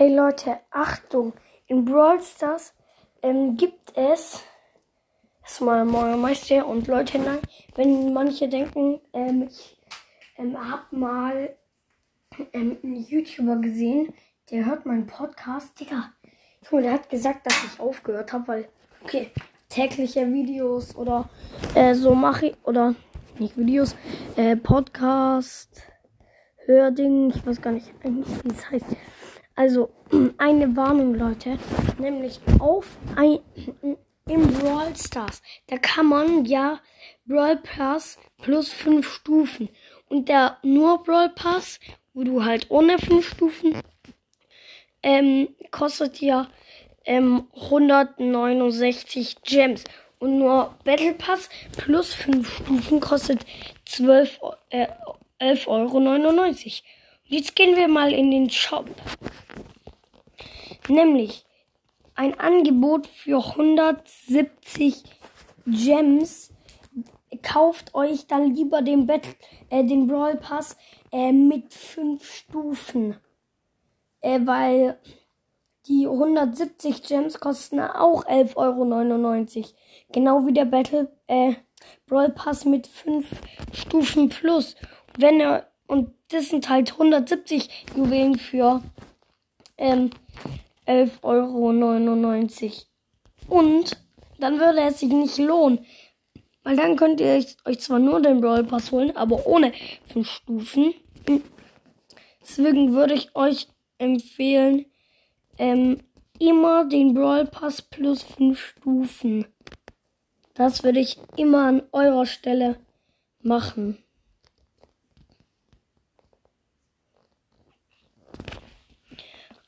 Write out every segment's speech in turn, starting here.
Hey Leute, Achtung! In Brawl Stars ähm, gibt es erstmal Moin Meister und Leute, nein, wenn manche denken, ähm, ich ähm, hab mal ähm, einen YouTuber gesehen, der hört meinen Podcast, Digga. Junge, der hat gesagt, dass ich aufgehört habe, weil, okay, tägliche Videos oder äh, so mache ich, oder nicht Videos, äh, Podcast, Hörding, ich weiß gar nicht eigentlich, wie es heißt. Also, eine Warnung, Leute, nämlich auf ein, im Brawl Stars, da kann man ja Brawl Pass plus 5 Stufen und der nur Brawl Pass, wo du halt ohne 5 Stufen, ähm, kostet ja ähm, 169 Gems. Und nur Battle Pass plus 5 Stufen kostet 12, äh, 11,99 Euro. Jetzt gehen wir mal in den Shop. Nämlich ein Angebot für 170 Gems. Kauft euch dann lieber den, Battle, äh, den Brawl Pass äh, mit 5 Stufen. Äh, weil die 170 Gems kosten auch 11,99 Euro. Genau wie der Battle äh, Brawl Pass mit 5 Stufen plus. Wenn er, und das sind halt 170 Juwelen für ähm, 11,99 Euro. Und dann würde es sich nicht lohnen. Weil dann könnt ihr euch zwar nur den Brawl Pass holen, aber ohne 5 Stufen. Deswegen würde ich euch empfehlen, ähm, immer den Brawl Pass plus 5 Stufen. Das würde ich immer an eurer Stelle machen.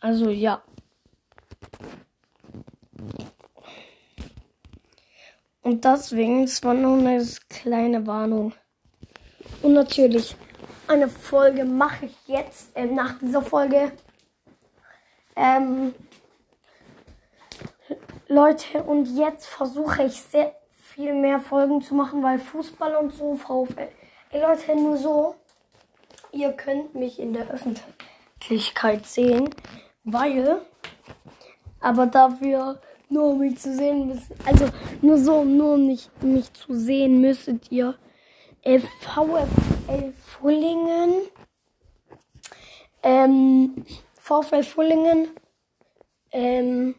Also ja. Und deswegen, es war nur eine kleine Warnung. Und natürlich, eine Folge mache ich jetzt, äh, nach dieser Folge. Ähm, Leute, und jetzt versuche ich sehr viel mehr Folgen zu machen, weil Fußball und so, VfL. Ey Leute, nur so, ihr könnt mich in der Öffentlichkeit sehen, weil, aber dafür nur um mich zu sehen müssen, also nur so, nur um nicht, mich zu sehen, müsstet ihr VfL Fullingen, ähm, VfL Fullingen, ähm,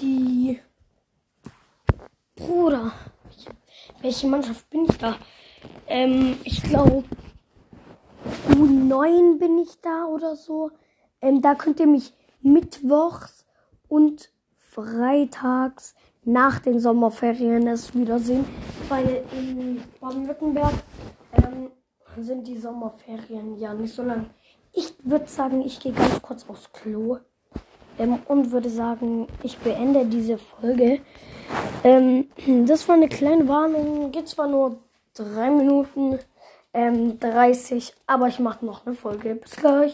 die Bruder. Welche Mannschaft bin ich da? Ähm, ich glaube U9 bin ich da oder so. Ähm, da könnt ihr mich mittwochs und freitags nach den Sommerferien erst wiedersehen, weil in Baden-Württemberg ähm, sind die Sommerferien ja nicht so lang. Ich würde sagen, ich gehe ganz kurz aufs Klo ähm, und würde sagen, ich beende diese Folge. Ähm, das war eine kleine Warnung, geht zwar nur drei Minuten ähm, 30, aber ich mache noch eine Folge. Bis gleich.